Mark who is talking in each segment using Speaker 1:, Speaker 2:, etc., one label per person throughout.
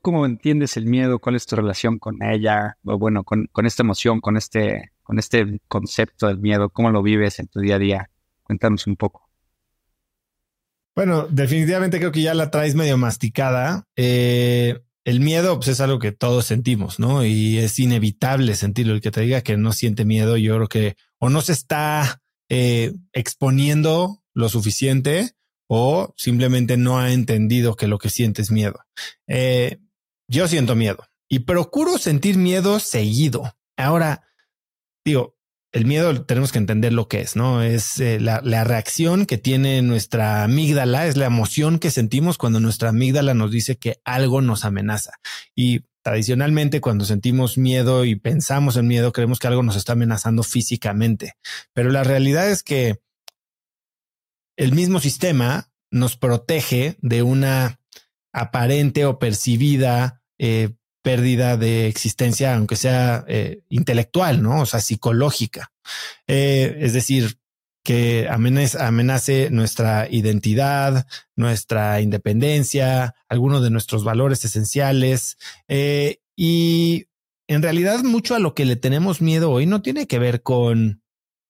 Speaker 1: cómo entiendes el miedo? ¿Cuál es tu relación con ella? O bueno, con, esta emoción, con este, con este concepto del miedo. ¿Cómo lo vives en tu día a día? Cuéntanos un poco.
Speaker 2: Bueno, definitivamente creo que ya la traes medio masticada. Eh, el miedo pues, es algo que todos sentimos, ¿no? Y es inevitable sentirlo. El que te diga que no siente miedo, yo creo que o no se está eh, exponiendo lo suficiente o simplemente no ha entendido que lo que siente es miedo. Eh, yo siento miedo y procuro sentir miedo seguido. Ahora, digo, el miedo tenemos que entender lo que es, ¿no? Es eh, la, la, reacción que tiene nuestra amígdala, es la emoción que sentimos cuando nuestra amígdala nos dice que algo nos amenaza. Y tradicionalmente cuando sentimos miedo y pensamos en miedo, creemos que algo nos está amenazando físicamente. Pero la realidad es que el mismo sistema nos protege de una aparente o percibida eh, pérdida de existencia, aunque sea eh, intelectual, ¿no? O sea, psicológica. Eh, es decir, que amenace, nuestra identidad, nuestra independencia, algunos de nuestros valores esenciales. y en realidad mucho a lo que le tenemos miedo hoy no tiene que ver con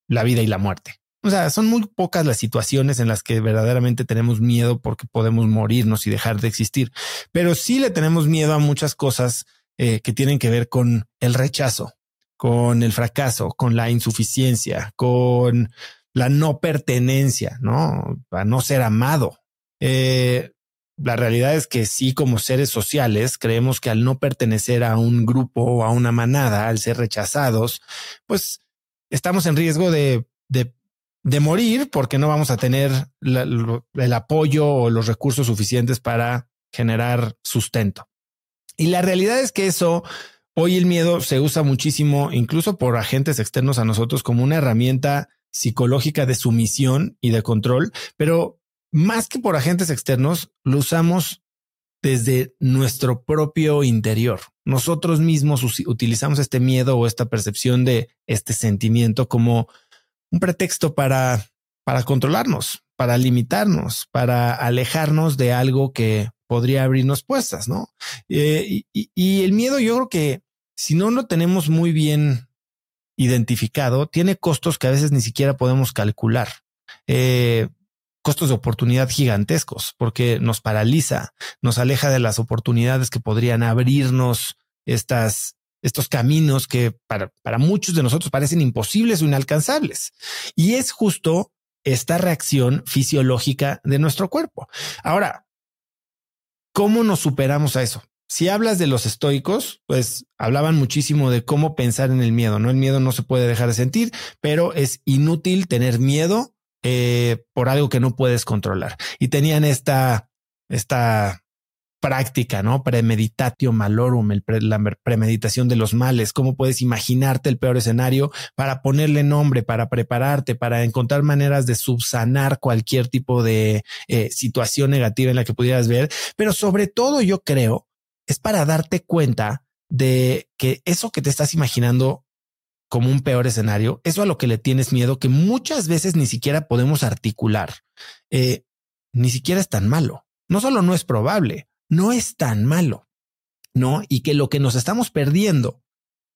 Speaker 2: la vida y la muerte. O sea, son muy pocas las situaciones en las que verdaderamente tenemos miedo porque podemos morirnos y dejar de existir, pero sí le tenemos miedo a muchas cosas eh, que tienen que ver con el rechazo, con el fracaso, con la insuficiencia, con la no pertenencia, no a no ser amado. Eh, la realidad es que sí, como seres sociales, creemos que al no pertenecer a un grupo o a una manada, al ser rechazados, pues estamos en riesgo de, de de morir porque no vamos a tener el apoyo o los recursos suficientes para generar sustento. Y la realidad es que eso, hoy el miedo se usa muchísimo, incluso por agentes externos a nosotros, como una herramienta psicológica de sumisión y de control, pero más que por agentes externos, lo usamos desde nuestro propio interior. Nosotros mismos utilizamos este miedo o esta percepción de este sentimiento como un pretexto para, para controlarnos, para limitarnos, para alejarnos de algo que podría abrirnos puestas, ¿no? Eh, y, el miedo, yo creo que si no lo tenemos muy bien identificado, tiene costos que a veces ni siquiera podemos calcular. Eh, costos de oportunidad gigantescos porque nos paraliza, nos aleja de las oportunidades que podrían abrirnos estas estos caminos que para, para muchos de nosotros parecen imposibles o inalcanzables. Y es justo esta reacción fisiológica de nuestro cuerpo. Ahora, ¿cómo nos superamos a eso? Si hablas de los estoicos, pues hablaban muchísimo de cómo pensar en el miedo, ¿no? El miedo no se puede dejar de sentir, pero es inútil tener miedo eh, por algo que no puedes controlar. Y tenían esta, esta práctica, ¿no? Premeditatio malorum, el la premeditación de los males, cómo puedes imaginarte el peor escenario para ponerle nombre, para prepararte, para encontrar maneras de subsanar cualquier tipo de eh, situación negativa en la que pudieras ver. Pero sobre todo yo creo es para darte cuenta de que eso que te estás imaginando como un peor escenario, eso a lo que le tienes miedo, que muchas veces ni siquiera podemos articular, eh, ni siquiera es tan malo. No solo no es probable, no es tan malo, ¿no? Y que lo que nos estamos perdiendo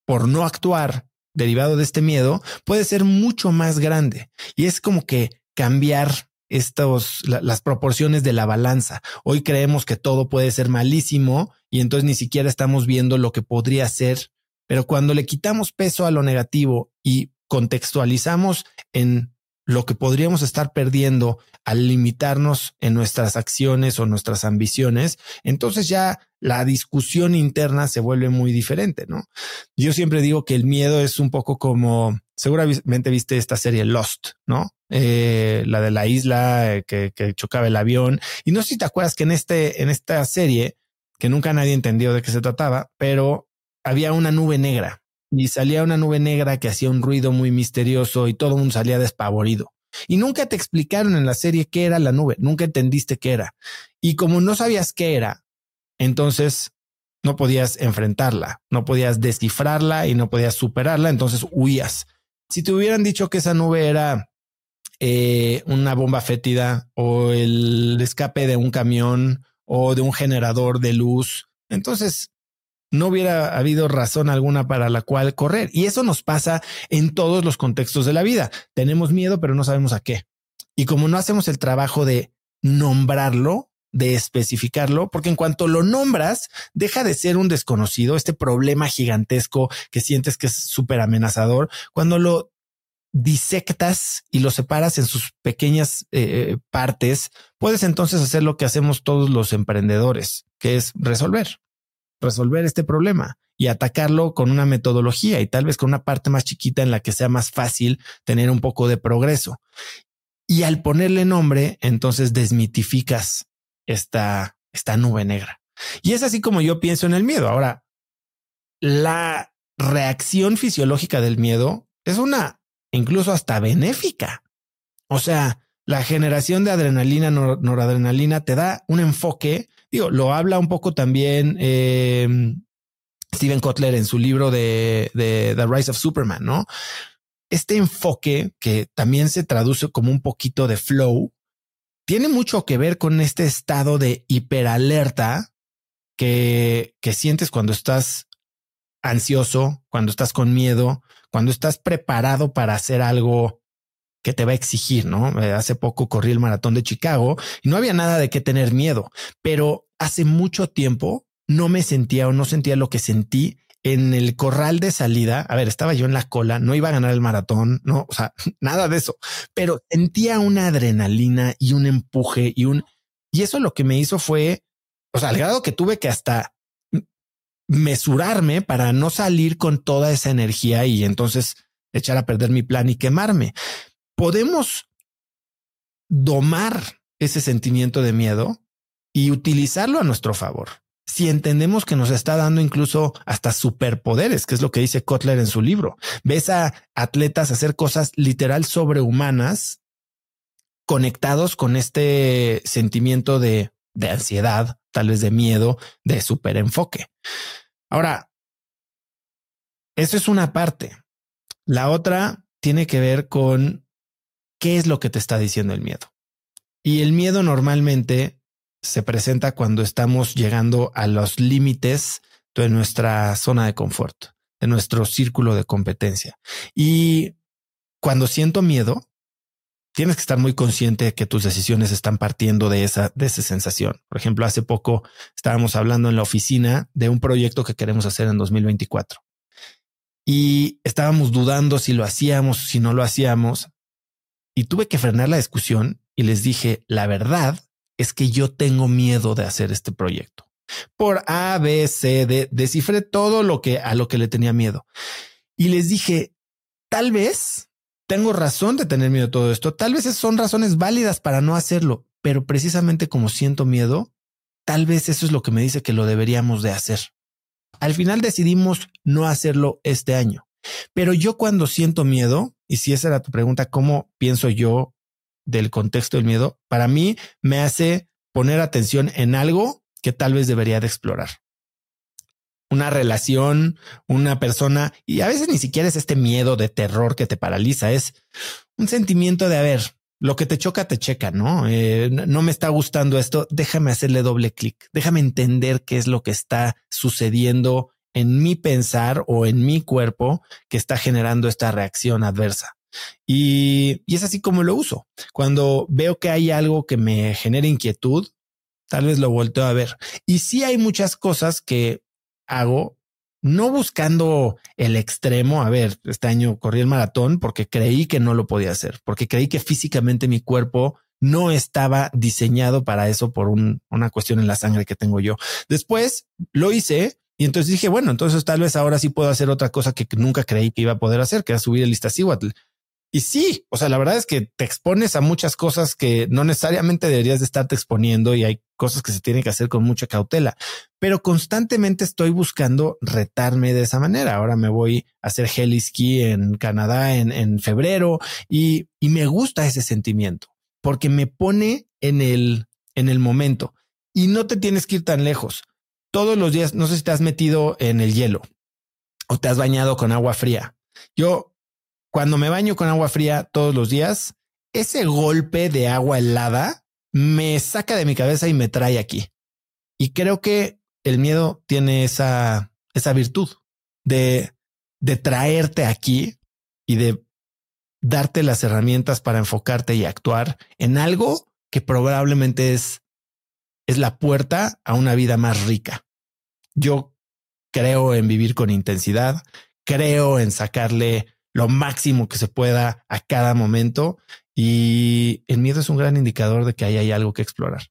Speaker 2: por no actuar derivado de este miedo puede ser mucho más grande. Y es como que cambiar estos, las proporciones de la balanza. Hoy creemos que todo puede ser malísimo y entonces ni siquiera estamos viendo lo que podría ser. Pero cuando le quitamos peso a lo negativo y contextualizamos en lo que podríamos estar perdiendo al limitarnos en nuestras acciones o nuestras ambiciones, entonces ya la discusión interna se vuelve muy diferente, ¿no? Yo siempre digo que el miedo es un poco como, seguramente viste esta serie Lost, ¿no? Eh, la de la isla eh, que, que, chocaba el avión. Y no sé si te acuerdas que en este, en esta serie, que nunca nadie entendió de qué se trataba, pero había una nube negra y salía una nube negra que hacía un ruido muy misterioso y todo el mundo salía despavorido. Y nunca te explicaron en la serie qué era la nube, nunca entendiste qué era. Y como no sabías qué era, entonces no podías enfrentarla, no podías descifrarla y no podías superarla, entonces huías. Si te hubieran dicho que esa nube era eh, una bomba fétida o el escape de un camión o de un generador de luz entonces no hubiera habido razón alguna para la cual correr. Y eso nos pasa en todos los contextos de la vida. Tenemos miedo, pero no sabemos a qué. Y como no hacemos el trabajo de nombrarlo, de especificarlo, porque en cuanto lo nombras, deja de ser un desconocido, este problema gigantesco que sientes que es súper amenazador. Cuando lo disectas y lo separas en sus pequeñas eh, partes, puedes entonces hacer lo que hacemos todos los emprendedores, que es resolver, resolver este problema y atacarlo con una metodología y tal vez con una parte más chiquita en la que sea más fácil tener un poco de progreso. Y al ponerle nombre, entonces desmitificas esta, esta nube negra. Y es así como yo pienso en el miedo. Ahora, la reacción fisiológica del miedo es una incluso hasta benéfica. O sea, la generación de adrenalina, noradrenalina te da un enfoque. Digo, lo habla un poco también eh, Steven Kotler en su libro de, de The Rise of Superman, ¿no? Este enfoque que también se traduce como un poquito de flow, tiene mucho que ver con este estado de hiperalerta que, que sientes cuando estás ansioso, cuando estás con miedo, cuando estás preparado para hacer algo que te va a exigir, ¿no? Eh, hace poco corrí el maratón de Chicago y no había nada de qué tener miedo, pero hace mucho tiempo no me sentía o no sentía lo que sentí en el corral de salida, a ver, estaba yo en la cola, no iba a ganar el maratón, no, o sea, nada de eso, pero sentía una adrenalina y un empuje y un, y eso lo que me hizo fue, o sea, al grado que tuve que hasta mesurarme para no salir con toda esa energía y entonces echar a perder mi plan y quemarme. Podemos domar ese sentimiento de miedo y utilizarlo a nuestro favor si entendemos que nos está dando incluso hasta superpoderes, que es lo que dice Kotler en su libro. Ves a atletas hacer cosas literal sobrehumanas conectados con este sentimiento de, de ansiedad, tal vez de miedo, de superenfoque. Ahora, eso es una parte. La otra tiene que ver con qué es lo que te está diciendo el miedo. Y el miedo normalmente se presenta cuando estamos llegando a los límites de nuestra zona de confort, de nuestro círculo de competencia. Y cuando siento miedo, tienes que estar muy consciente de que tus decisiones están partiendo de esa, de esa sensación. Por ejemplo, hace poco estábamos hablando en la oficina de un proyecto que queremos hacer en 2024 y estábamos dudando si lo hacíamos, si no lo hacíamos. Y tuve que frenar la discusión y les dije, la verdad es que yo tengo miedo de hacer este proyecto. Por A, B, C, D, descifré todo lo que a lo que le tenía miedo. Y les dije, tal vez tengo razón de tener miedo de todo esto. Tal vez son razones válidas para no hacerlo, pero precisamente como siento miedo, tal vez eso es lo que me dice que lo deberíamos de hacer. Al final decidimos no hacerlo este año. Pero yo cuando siento miedo, y si esa era tu pregunta, ¿cómo pienso yo del contexto del miedo, para mí me hace poner atención en algo que tal vez debería de explorar. Una relación, una persona, y a veces ni siquiera es este miedo de terror que te paraliza, es un sentimiento de, a ver, lo que te choca, te checa, ¿no? Eh, no me está gustando esto, déjame hacerle doble clic, déjame entender qué es lo que está sucediendo en mi pensar o en mi cuerpo que está generando esta reacción adversa. Y, es así como lo uso. Cuando veo que hay algo que me genera inquietud, tal vez lo volteo a ver. Y sí hay muchas cosas que hago no buscando el extremo. A ver, este año corrí el maratón porque creí que no lo podía hacer, porque creí que físicamente mi cuerpo no estaba diseñado para eso por una cuestión en la sangre que tengo yo. Después lo hice y entonces dije, bueno, entonces tal vez ahora sí puedo hacer otra cosa que nunca creí que iba a poder hacer, que era subir el Iztaccíhuatl. Y sí, o sea, la verdad es que te expones a muchas cosas que no necesariamente deberías de estarte exponiendo y hay cosas que se tienen que hacer con mucha cautela, pero constantemente estoy buscando retarme de esa manera. Ahora me voy a hacer heli ski en Canadá en, en febrero y, y me gusta ese sentimiento porque me pone en el, en el momento y no te tienes que ir tan lejos. Todos los días, no sé si te has metido en el hielo o te has bañado con agua fría. Yo cuando me baño con agua fría todos los días, ese golpe de agua helada me saca de mi cabeza y me trae aquí. Y creo que el miedo tiene esa, esa virtud de, de traerte aquí y de darte las herramientas para enfocarte y actuar en algo que probablemente es, es la puerta a una vida más rica. Yo creo en vivir con intensidad, creo en sacarle lo máximo que se pueda a cada momento y el miedo es un gran indicador de que ahí hay algo que explorar.